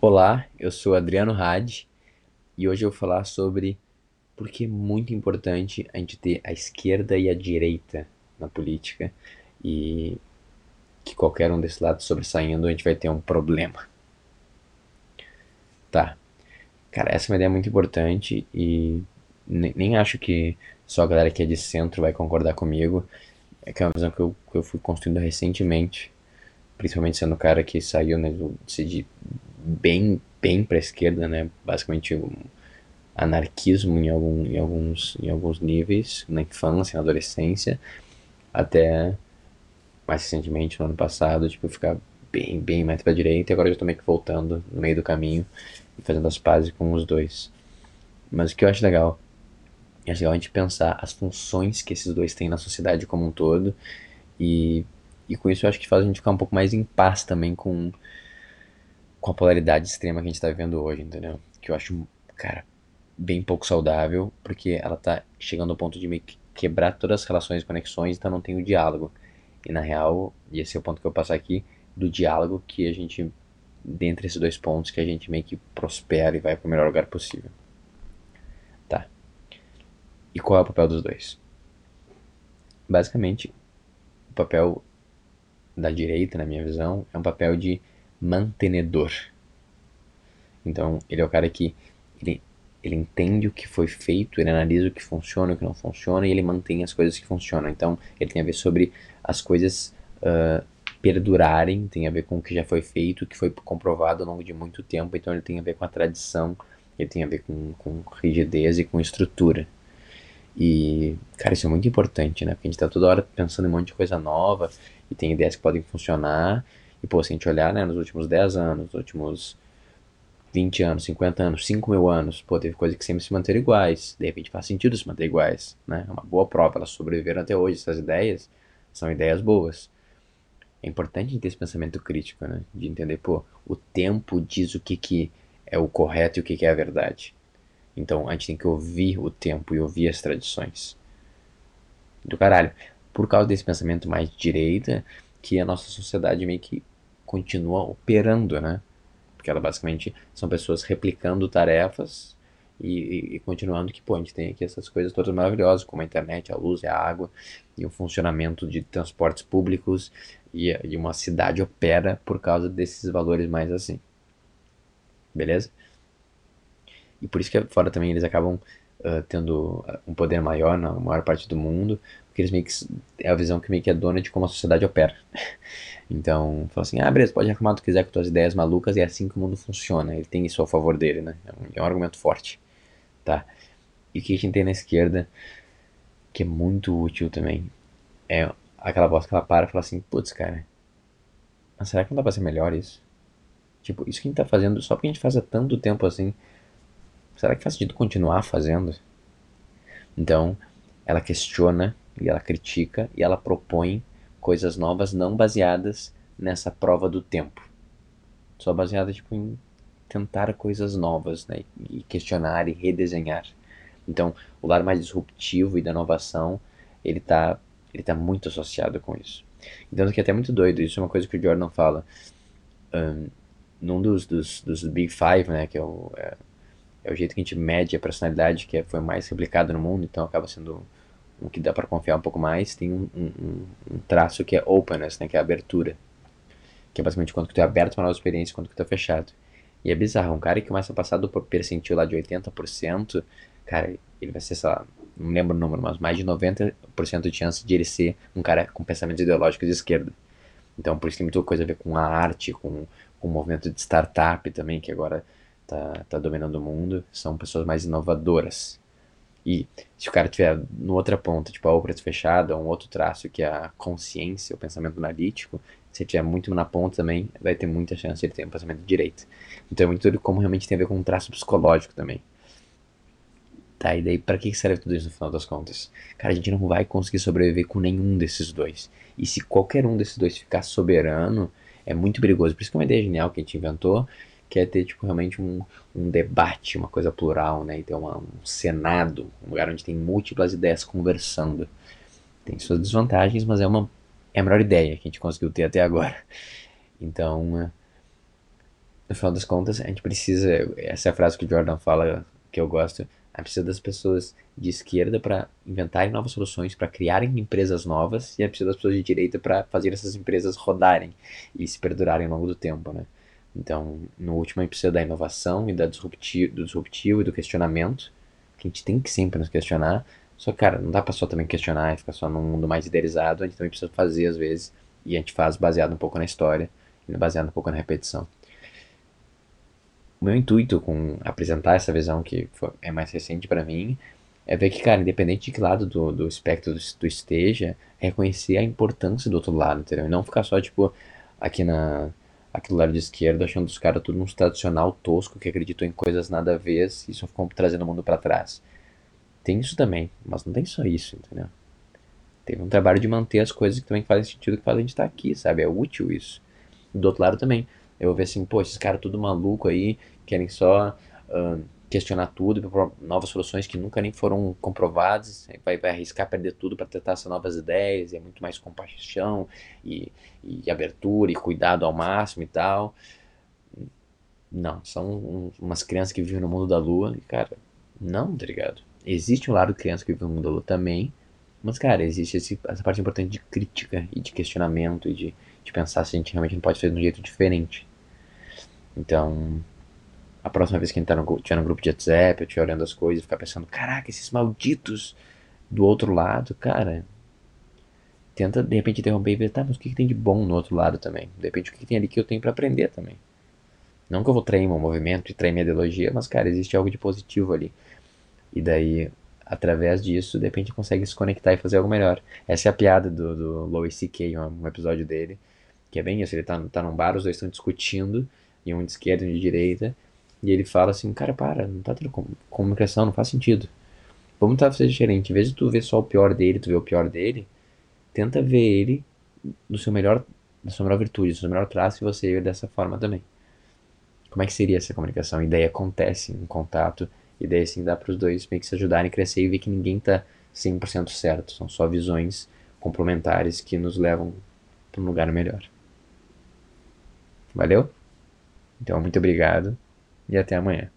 Olá, eu sou Adriano Hadi e hoje eu vou falar sobre por que é muito importante a gente ter a esquerda e a direita na política e que qualquer um desses lados sobressaindo a gente vai ter um problema. Tá. Cara, essa é uma ideia muito importante e nem acho que só a galera que é de centro vai concordar comigo. É que é uma visão que eu, que eu fui construindo recentemente, principalmente sendo o cara que saiu né, do, de bem, bem para a esquerda, né? Basicamente um anarquismo em, algum, em, alguns, em alguns níveis, na infância, na adolescência, até mais recentemente, no ano passado, tipo, ficar bem, bem mais para direita, e agora eu tô meio que voltando no meio do caminho e fazendo as pazes com os dois. Mas o que eu acho legal é legal a gente pensar as funções que esses dois têm na sociedade como um todo e, e com isso eu acho que faz a gente ficar um pouco mais em paz também com com a polaridade extrema que a gente tá vivendo hoje, entendeu? Que eu acho, cara, bem pouco saudável, porque ela tá chegando ao ponto de meio que quebrar todas as relações e conexões, então não tem o diálogo. E na real, e esse é o ponto que eu vou passar aqui, do diálogo que a gente, dentre esses dois pontos, que a gente meio que prospera e vai para o melhor lugar possível. Tá. E qual é o papel dos dois? Basicamente, o papel da direita, na minha visão, é um papel de mantenedor. Então, ele é o cara que ele, ele entende o que foi feito, ele analisa o que funciona, o que não funciona e ele mantém as coisas que funcionam. Então, ele tem a ver sobre as coisas uh, perdurarem, tem a ver com o que já foi feito, o que foi comprovado ao longo de muito tempo. Então, ele tem a ver com a tradição, ele tem a ver com, com rigidez e com estrutura. E, cara, isso é muito importante, né? Porque a gente tá toda hora pensando em um monte de coisa nova e tem ideias que podem funcionar e, pô, se a gente olhar, né, nos últimos 10 anos, nos últimos 20 anos, 50 anos, 5 mil anos, pô, teve coisas que sempre se manteram iguais. De repente faz sentido se manter iguais, né? É uma boa prova, elas sobreviveram até hoje. Essas ideias são ideias boas. É importante ter esse pensamento crítico, né? De entender, pô, o tempo diz o que, que é o correto e o que, que é a verdade. Então a gente tem que ouvir o tempo e ouvir as tradições. Do caralho. Por causa desse pensamento mais direita, que a nossa sociedade meio que continua operando, né? Porque ela basicamente são pessoas replicando tarefas e, e, e, continuando que, pô, a gente tem aqui essas coisas todas maravilhosas, como a internet, a luz, a água e o funcionamento de transportes públicos e, e uma cidade opera por causa desses valores mais assim. Beleza? E por isso que fora também eles acabam uh, tendo um poder maior na maior parte do mundo, porque eles meio que é a visão que meio que é dona de como a sociedade opera. então, fala assim, ah, beleza, pode reclamar do que quiser com suas ideias malucas, e é assim que o mundo funciona. Ele tem isso a favor dele, né? É um, é um argumento forte, tá? E o que a gente tem na esquerda, que é muito útil também, é aquela voz que ela para e fala assim, putz, cara, mas será que não dá pra ser melhor isso? Tipo, isso que a gente tá fazendo só porque a gente faz há tanto tempo assim, será que faz sentido continuar fazendo? Então, ela questiona e ela critica e ela propõe coisas novas não baseadas nessa prova do tempo. Só baseada tipo em tentar coisas novas, né, e questionar e redesenhar. Então, o lado mais disruptivo e da inovação, ele tá ele tá muito associado com isso. Então, que é até muito doido, isso é uma coisa que o Jordan fala. Um, num dos, dos, dos Big Five, né, que é o, é, é o jeito que a gente mede a personalidade que é, foi mais replicado no mundo, então acaba sendo o que dá para confiar um pouco mais, tem um, um, um, traço que é openness, né, que é abertura. Que é basicamente quando tu é aberto para uma nova experiência quando tu tá fechado. E é bizarro, um cara que começa a passar do percentil lá de 80%, cara, ele vai ser, sei lá, não lembro o número, mas mais de 90% de chance de ele ser um cara com pensamentos ideológicos de esquerda. Então, por isso tem muita coisa a ver com a arte, com, com o movimento de startup também, que agora tá, tá dominando o mundo. São pessoas mais inovadoras. E se o cara tiver no outra ponta, tipo a obra fechada, um outro traço que é a consciência, o pensamento analítico, se ele tiver muito na ponta também, vai ter muita chance de ele ter um pensamento direito. Então é muito como realmente tem a ver com um traço psicológico também. Tá, e daí pra que serve tudo isso no final das contas? Cara, a gente não vai conseguir sobreviver com nenhum desses dois. E se qualquer um desses dois ficar soberano, é muito perigoso. Por isso que é uma ideia genial que a gente inventou, que é ter tipo, realmente um, um debate, uma coisa plural, né? E ter uma, um senado, um lugar onde tem múltiplas ideias conversando. Tem suas desvantagens, mas é uma é a melhor ideia que a gente conseguiu ter até agora. Então, no final das contas, a gente precisa. Essa é a frase que o Jordan fala que eu gosto. A gente precisa das pessoas de esquerda para inventarem novas soluções, para criarem empresas novas, e a gente precisa das pessoas de direita para fazer essas empresas rodarem e se perdurarem ao longo do tempo, né? Então, no último, a gente precisa da inovação e da disruptivo, do disruptivo e do questionamento, que a gente tem que sempre nos questionar. Só que, cara, não dá pra só também questionar e ficar só num mundo mais idealizado, a gente também precisa fazer às vezes, e a gente faz baseado um pouco na história, baseado um pouco na repetição o meu intuito com apresentar essa visão que foi, é mais recente para mim é ver que, cara, independente de que lado do, do espectro tu esteja, é reconhecer a importância do outro lado, entendeu? E não ficar só, tipo, aqui na aqui do lado de esquerda, achando os caras tudo uns tradicional tosco que acreditou em coisas nada a ver e só ficam trazendo o mundo para trás. Tem isso também, mas não tem só isso, entendeu? Tem um trabalho de manter as coisas que também fazem sentido, que fazem a gente estar aqui, sabe? É útil isso. Do outro lado também, eu vou ver assim, pô, esses caras tudo maluco aí, querem só uh, questionar tudo, novas soluções que nunca nem foram comprovadas, vai, vai arriscar perder tudo para tentar essas novas ideias, e é muito mais compaixão e, e abertura e cuidado ao máximo e tal. Não, são um, umas crianças que vivem no mundo da lua, e cara, não, tá ligado? Existe um lado de criança que vive no mundo da lua também, mas cara, existe esse, essa parte importante de crítica e de questionamento e de, de pensar se a gente realmente não pode fazer de um jeito diferente. Então, a próxima vez que tá no, tiver no grupo de WhatsApp, eu estiver olhando as coisas, ficar pensando, caraca, esses malditos do outro lado, cara. Tenta de repente interromper e ver, tá, mas o que, que tem de bom no outro lado também? De repente, o que, que tem ali que eu tenho para aprender também? Não que eu vou trair meu movimento e trair minha ideologia, mas, cara, existe algo de positivo ali. E daí, através disso, de repente consegue se conectar e fazer algo melhor. Essa é a piada do, do Louis C.K., um, um episódio dele, que é bem isso, ele tá, tá num bar, os dois estão discutindo, e um de esquerda e um de direita, e ele fala assim, cara, para, não tá tendo comunicação, não faz sentido. Vamos tentar fazer diferente. Em vez de tu ver só o pior dele, tu ver o pior dele, tenta ver ele do seu melhor, da sua melhor virtude, do seu melhor traço e você ver dessa forma também. Como é que seria essa comunicação? A ideia acontece, um contato, e daí assim dá para os dois meio que se ajudarem a crescer e ver que ninguém tá 100% certo. São só visões complementares que nos levam para um lugar melhor. Valeu? Então, muito obrigado e até amanhã.